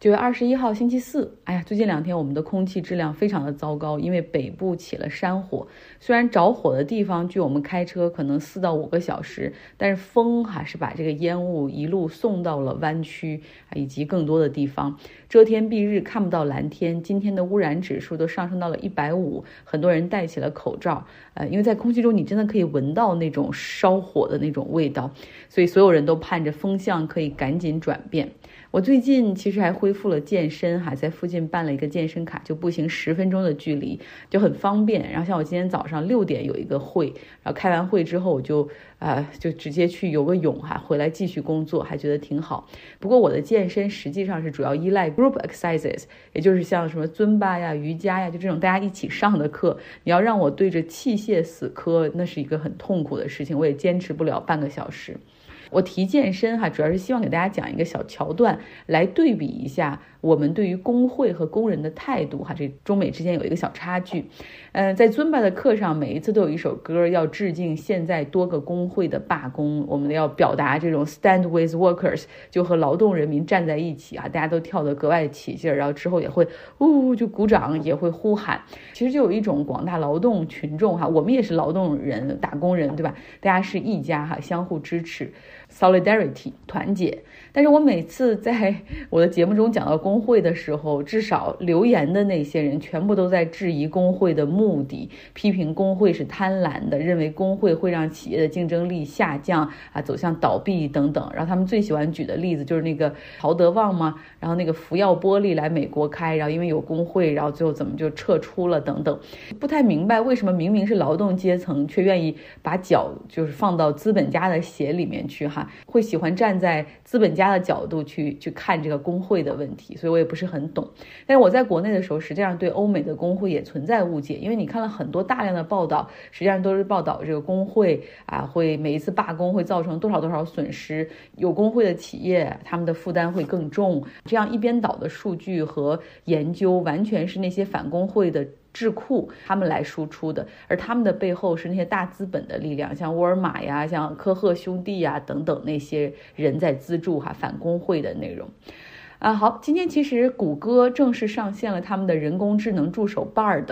九月二十一号星期四，哎呀，最近两天我们的空气质量非常的糟糕，因为北部起了山火。虽然着火的地方距我们开车可能四到五个小时，但是风还是把这个烟雾一路送到了湾区以及更多的地方。遮天蔽日，看不到蓝天。今天的污染指数都上升到了一百五，很多人戴起了口罩。呃，因为在空气中你真的可以闻到那种烧火的那种味道，所以所有人都盼着风向可以赶紧转变。我最近其实还恢复了健身，哈，在附近办了一个健身卡，就步行十分钟的距离，就很方便。然后像我今天早上六点有一个会，然后开完会之后我就啊就直接去游个泳，哈，回来继续工作，还觉得挺好。不过我的健身实际上是主要依赖 group exercises，也就是像什么尊巴呀、瑜伽呀，就这种大家一起上的课。你要让我对着器械死磕，那是一个很痛苦的事情，我也坚持不了半个小时。我提健身哈，主要是希望给大家讲一个小桥段，来对比一下。我们对于工会和工人的态度，哈，这中美之间有一个小差距。嗯，在尊巴的课上，每一次都有一首歌要致敬现在多个工会的罢工，我们要表达这种 stand with workers，就和劳动人民站在一起啊，大家都跳得格外起劲儿，然后之后也会呜就鼓掌，也会呼喊。其实就有一种广大劳动群众哈，我们也是劳动人、打工人，对吧？大家是一家哈，相互支持，solidarity 团结。但是我每次在我的节目中讲到工会的时候，至少留言的那些人全部都在质疑工会的目的，批评工会是贪婪的，认为工会会让企业的竞争力下降啊，走向倒闭等等。然后他们最喜欢举的例子就是那个陶德旺嘛，然后那个福耀玻璃来美国开，然后因为有工会，然后最后怎么就撤出了等等。不太明白为什么明明是劳动阶层，却愿意把脚就是放到资本家的鞋里面去哈，会喜欢站在资本家。的角度去去看这个工会的问题，所以我也不是很懂。但是我在国内的时候，实际上对欧美的工会也存在误解，因为你看了很多大量的报道，实际上都是报道这个工会啊，会每一次罢工会造成多少多少损失，有工会的企业他们的负担会更重。这样一边倒的数据和研究，完全是那些反工会的。智库他们来输出的，而他们的背后是那些大资本的力量，像沃尔玛呀、像科赫兄弟呀等等那些人在资助哈反工会的内容。啊，好，今天其实谷歌正式上线了他们的人工智能助手 Bard，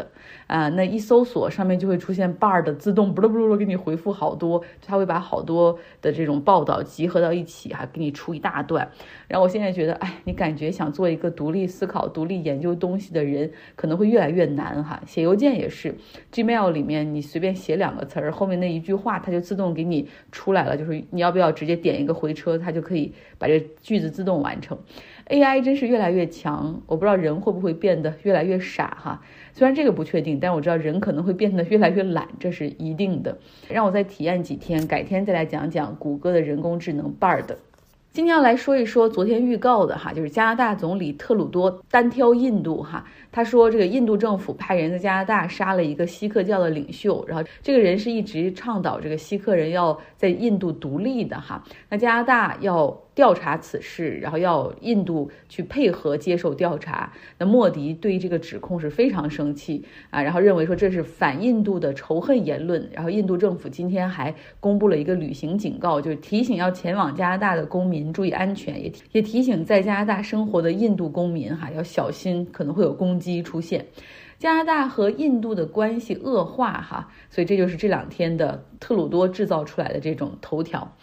啊，那一搜索上面就会出现 Bard 自动不噜不噜噜给你回复好多，它会把好多的这种报道集合到一起，哈给你出一大段。然后我现在觉得，哎，你感觉想做一个独立思考、独立研究东西的人，可能会越来越难哈。写邮件也是，Gmail 里面你随便写两个词儿，后面那一句话它就自动给你出来了，就是你要不要直接点一个回车，它就可以把这句子自动完成。AI 真是越来越强，我不知道人会不会变得越来越傻哈。虽然这个不确定，但我知道人可能会变得越来越懒，这是一定的。让我再体验几天，改天再来讲讲谷歌的人工智能 Bard。今天要来说一说昨天预告的哈，就是加拿大总理特鲁多单挑印度哈。他说这个印度政府派人在加拿大杀了一个锡克教的领袖，然后这个人是一直倡导这个锡克人要在印度独立的哈。那加拿大要。调查此事，然后要印度去配合接受调查。那莫迪对这个指控是非常生气啊，然后认为说这是反印度的仇恨言论。然后印度政府今天还公布了一个旅行警告，就是提醒要前往加拿大的公民注意安全，也也提醒在加拿大生活的印度公民哈要小心，可能会有攻击出现。加拿大和印度的关系恶化哈，所以这就是这两天的特鲁多制造出来的这种头条。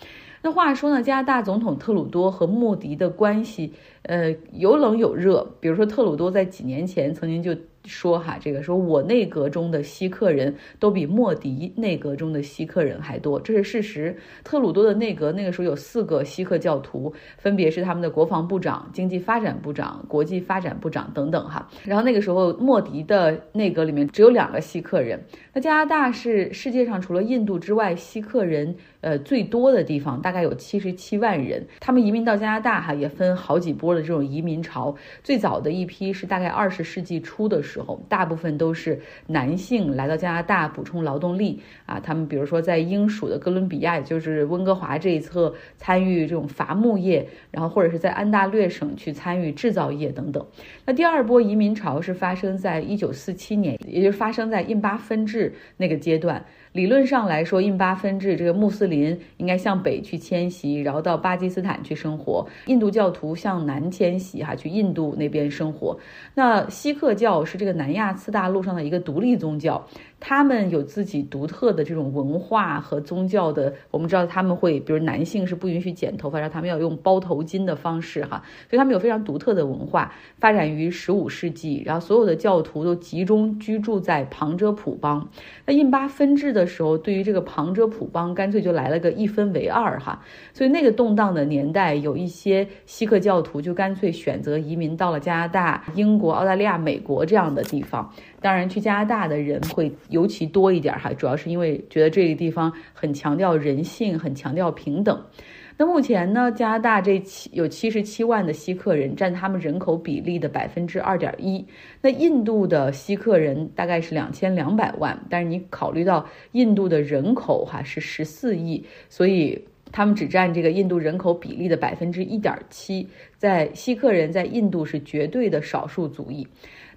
那话说呢，加拿大总统特鲁多和莫迪的关系，呃，有冷有热。比如说，特鲁多在几年前曾经就。说哈，这个说我内阁中的锡克人都比莫迪内阁中的锡克人还多，这是事实。特鲁多的内阁那个时候有四个锡克教徒，分别是他们的国防部长、经济发展部长、国际发展部长等等哈。然后那个时候莫迪的内阁里面只有两个锡克人。那加拿大是世界上除了印度之外锡克人呃最多的地方，大概有七十七万人。他们移民到加拿大哈，也分好几波的这种移民潮。最早的一批是大概二十世纪初的时。候，大部分都是男性来到加拿大补充劳动力啊。他们比如说在英属的哥伦比亚，也就是温哥华这一侧参与这种伐木业，然后或者是在安大略省去参与制造业等等。那第二波移民潮是发生在一九四七年，也就是发生在印巴分治那个阶段。理论上来说，印巴分治，这个穆斯林应该向北去迁徙，然后到巴基斯坦去生活；印度教徒向南迁徙哈，去印度那边生活。那锡克教是这个南亚次大陆上的一个独立宗教。他们有自己独特的这种文化和宗教的，我们知道他们会，比如男性是不允许剪头发，然后他们要用包头巾的方式哈，所以他们有非常独特的文化，发展于十五世纪，然后所有的教徒都集中居住在旁遮普邦。那印巴分治的时候，对于这个旁遮普邦，干脆就来了个一分为二哈，所以那个动荡的年代，有一些锡克教徒就干脆选择移民到了加拿大、英国、澳大利亚、美国这样的地方。当然，去加拿大的人会尤其多一点哈，主要是因为觉得这个地方很强调人性，很强调平等。那目前呢，加拿大这七有七十七万的锡克人，占他们人口比例的百分之二点一。那印度的锡克人大概是两千两百万，但是你考虑到印度的人口哈是十四亿，所以他们只占这个印度人口比例的百分之一点七。在锡克人在印度是绝对的少数族裔。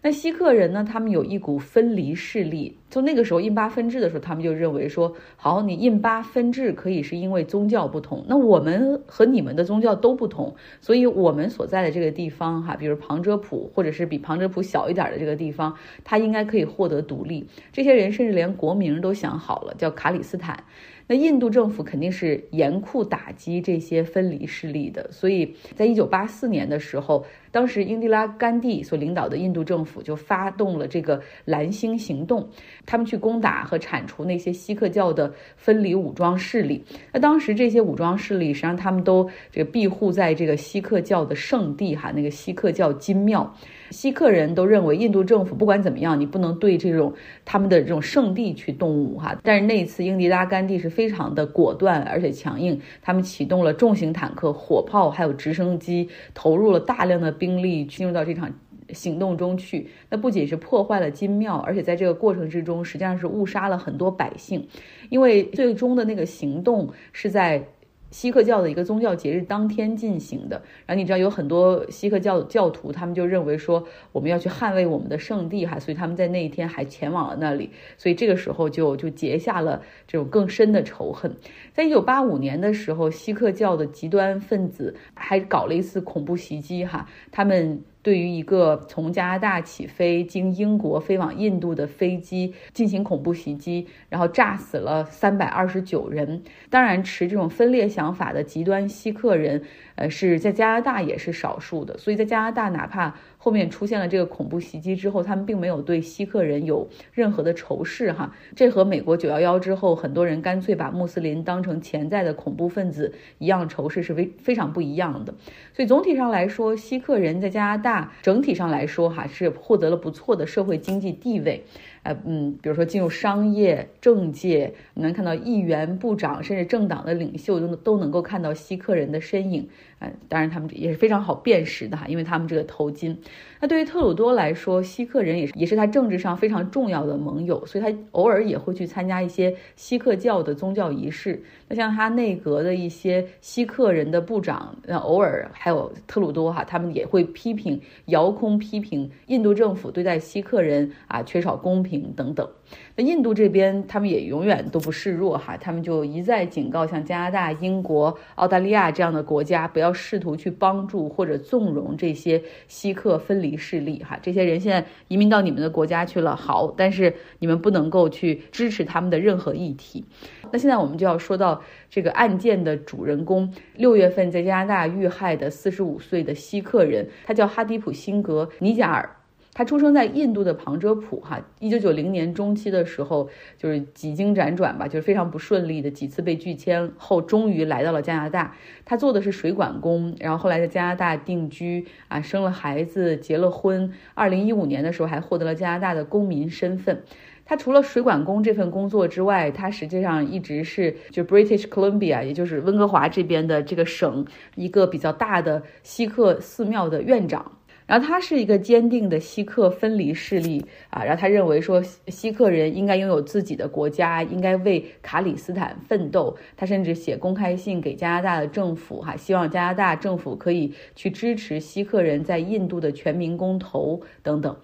那锡克人呢？他们有一股分离势力。就那个时候印巴分治的时候，他们就认为说：好，你印巴分治可以是因为宗教不同。那我们和你们的宗教都不同，所以我们所在的这个地方，哈，比如旁遮普，或者是比旁遮普小一点的这个地方，它应该可以获得独立。这些人甚至连国名都想好了，叫卡里斯坦。那印度政府肯定是严酷打击这些分离势力的，所以在一九八四年的时候，当时英迪拉甘地所领导的印度政府就发动了这个蓝星行动，他们去攻打和铲除那些锡克教的分离武装势力。那当时这些武装势力实际上他们都这个庇护在这个锡克教的圣地哈，那个锡克教金庙。锡克人都认为印度政府不管怎么样，你不能对这种他们的这种圣地去动武哈。但是那一次，英迪拉甘地是非常的果断而且强硬，他们启动了重型坦克、火炮还有直升机，投入了大量的兵力进入到这场行动中去。那不仅是破坏了金庙，而且在这个过程之中，实际上是误杀了很多百姓，因为最终的那个行动是在。锡克教的一个宗教节日当天进行的，然后你知道有很多锡克教教徒，他们就认为说我们要去捍卫我们的圣地哈，所以他们在那一天还前往了那里，所以这个时候就就结下了这种更深的仇恨。在一九八五年的时候，锡克教的极端分子还搞了一次恐怖袭击哈，他们。对于一个从加拿大起飞经英国飞往印度的飞机进行恐怖袭击，然后炸死了三百二十九人。当然，持这种分裂想法的极端锡克人，呃，是在加拿大也是少数的。所以在加拿大，哪怕后面出现了这个恐怖袭击之后，他们并没有对锡克人有任何的仇视，哈，这和美国九幺幺之后很多人干脆把穆斯林当成潜在的恐怖分子一样仇视是非非常不一样的。所以总体上来说，锡克人在加拿大整体上来说，哈是获得了不错的社会经济地位。呃嗯，比如说进入商业、政界，你能看到议员、部长，甚至政党的领袖都都能够看到锡克人的身影。嗯，当然他们也是非常好辨识的哈，因为他们这个头巾。那对于特鲁多来说，锡克人也是也是他政治上非常重要的盟友，所以他偶尔也会去参加一些锡克教的宗教仪式。那像他内阁的一些锡克人的部长，那偶尔还有特鲁多哈，他们也会批评遥控批评印度政府对待锡克人啊缺少公平等等。那印度这边，他们也永远都不示弱哈，他们就一再警告像加拿大、英国、澳大利亚这样的国家，不要试图去帮助或者纵容这些锡克分离势力哈。这些人现在移民到你们的国家去了，好，但是你们不能够去支持他们的任何议题。那现在我们就要说到这个案件的主人公，六月份在加拿大遇害的四十五岁的锡克人，他叫哈迪普辛格尼贾尔。他出生在印度的旁遮普，哈，一九九零年中期的时候，就是几经辗转吧，就是非常不顺利的几次被拒签后，终于来到了加拿大。他做的是水管工，然后后来在加拿大定居，啊，生了孩子，结了婚。二零一五年的时候，还获得了加拿大的公民身份。他除了水管工这份工作之外，他实际上一直是就 British Columbia，也就是温哥华这边的这个省一个比较大的锡克寺庙的院长。然后他是一个坚定的锡克分离势力啊，然后他认为说锡克人应该拥有自己的国家，应该为卡里斯坦奋斗。他甚至写公开信给加拿大的政府，哈，希望加拿大政府可以去支持锡克人在印度的全民公投等等。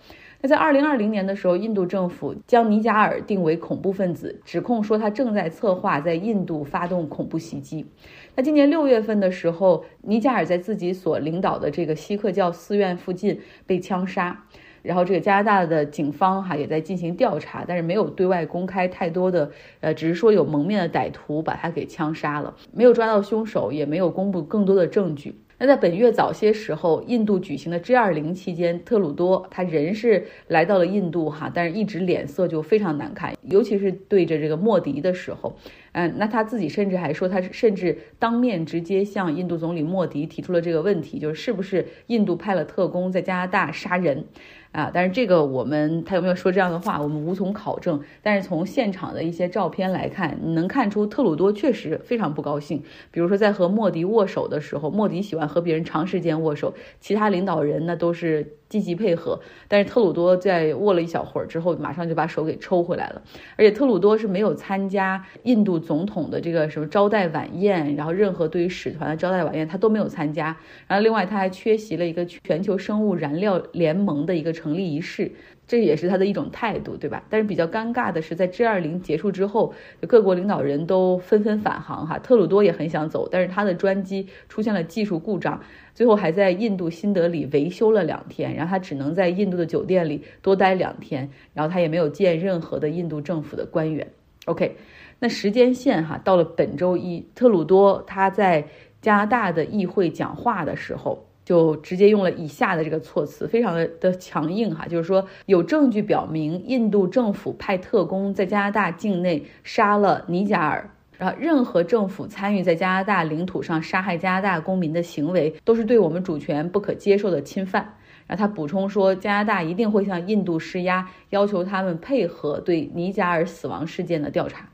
那在二零二零年的时候，印度政府将尼贾尔定为恐怖分子，指控说他正在策划在印度发动恐怖袭击。那今年六月份的时候，尼加尔在自己所领导的这个锡克教寺院附近被枪杀。然后这个加拿大的警方哈也在进行调查，但是没有对外公开太多的，呃，只是说有蒙面的歹徒把他给枪杀了，没有抓到凶手，也没有公布更多的证据。那在本月早些时候，印度举行的 G20 期间，特鲁多他人是来到了印度哈，但是一直脸色就非常难看，尤其是对着这个莫迪的时候，嗯，那他自己甚至还说，他甚至当面直接向印度总理莫迪提出了这个问题，就是是不是印度派了特工在加拿大杀人。啊，但是这个我们他有没有说这样的话，我们无从考证。但是从现场的一些照片来看，你能看出特鲁多确实非常不高兴。比如说在和莫迪握手的时候，莫迪喜欢和别人长时间握手，其他领导人呢都是。积极配合，但是特鲁多在握了一小会儿之后，马上就把手给抽回来了。而且特鲁多是没有参加印度总统的这个什么招待晚宴，然后任何对于使团的招待晚宴他都没有参加。然后另外他还缺席了一个全球生物燃料联盟的一个成立仪式。这也是他的一种态度，对吧？但是比较尴尬的是，在 G20 结束之后，各国领导人都纷纷返航哈。特鲁多也很想走，但是他的专机出现了技术故障，最后还在印度新德里维修了两天，然后他只能在印度的酒店里多待两天，然后他也没有见任何的印度政府的官员。OK，那时间线哈，到了本周一，特鲁多他在加拿大的议会讲话的时候。就直接用了以下的这个措辞，非常的的强硬哈，就是说有证据表明印度政府派特工在加拿大境内杀了尼加尔，然后任何政府参与在加拿大领土上杀害加拿大公民的行为，都是对我们主权不可接受的侵犯。然后他补充说，加拿大一定会向印度施压，要求他们配合对尼加尔死亡事件的调查。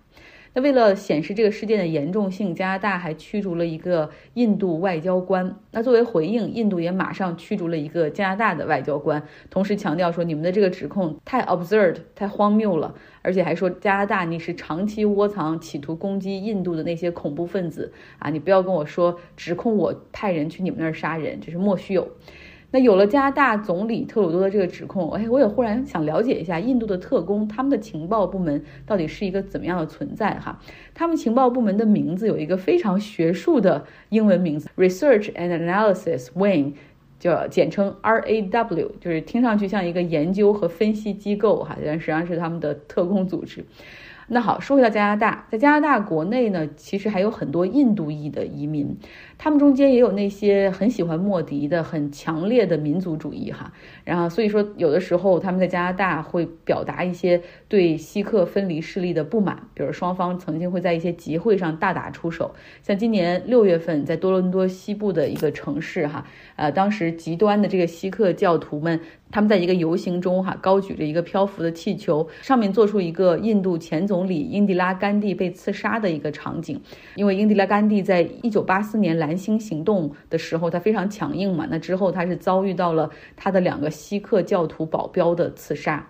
那为了显示这个事件的严重性，加拿大还驱逐了一个印度外交官。那作为回应，印度也马上驱逐了一个加拿大的外交官，同时强调说你们的这个指控太 absurd，太荒谬了，而且还说加拿大你是长期窝藏，企图攻击印度的那些恐怖分子啊！你不要跟我说指控我派人去你们那儿杀人，这是莫须有。那有了加拿大总理特鲁多的这个指控，哎，我也忽然想了解一下印度的特工，他们的情报部门到底是一个怎么样的存在哈？他们情报部门的名字有一个非常学术的英文名字，Research and Analysis Wing，叫简称 RAW，就是听上去像一个研究和分析机构哈，但实际上是他们的特工组织。那好，说回到加拿大，在加拿大国内呢，其实还有很多印度裔的移民。他们中间也有那些很喜欢莫迪的、很强烈的民族主义哈，然后所以说有的时候他们在加拿大会表达一些对锡克分离势力的不满，比如双方曾经会在一些集会上大打出手，像今年六月份在多伦多西部的一个城市哈，呃，当时极端的这个锡克教徒们，他们在一个游行中哈，高举着一个漂浮的气球，上面做出一个印度前总理英迪拉甘地被刺杀的一个场景，因为英迪拉甘地在一九八四年来。蓝星行动的时候，他非常强硬嘛。那之后，他是遭遇到了他的两个锡克教徒保镖的刺杀。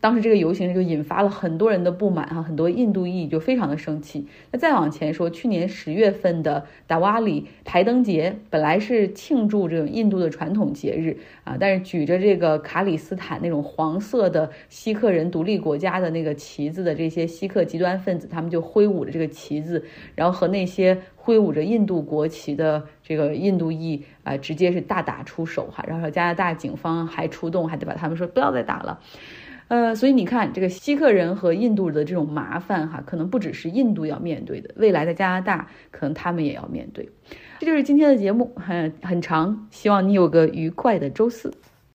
当时这个游行就引发了很多人的不满哈，很多印度裔就非常的生气。那再往前说，去年十月份的达瓦里排灯节，本来是庆祝这种印度的传统节日啊，但是举着这个卡里斯坦那种黄色的锡克人独立国家的那个旗子的这些锡克极端分子，他们就挥舞着这个旗子，然后和那些挥舞着印度国旗的这个印度裔啊，直接是大打出手哈。然后加拿大警方还出动，还得把他们说不要再打了。呃，所以你看，这个锡克人和印度的这种麻烦哈，可能不只是印度要面对的，未来的加拿大可能他们也要面对。这就是今天的节目，很很长，希望你有个愉快的周四。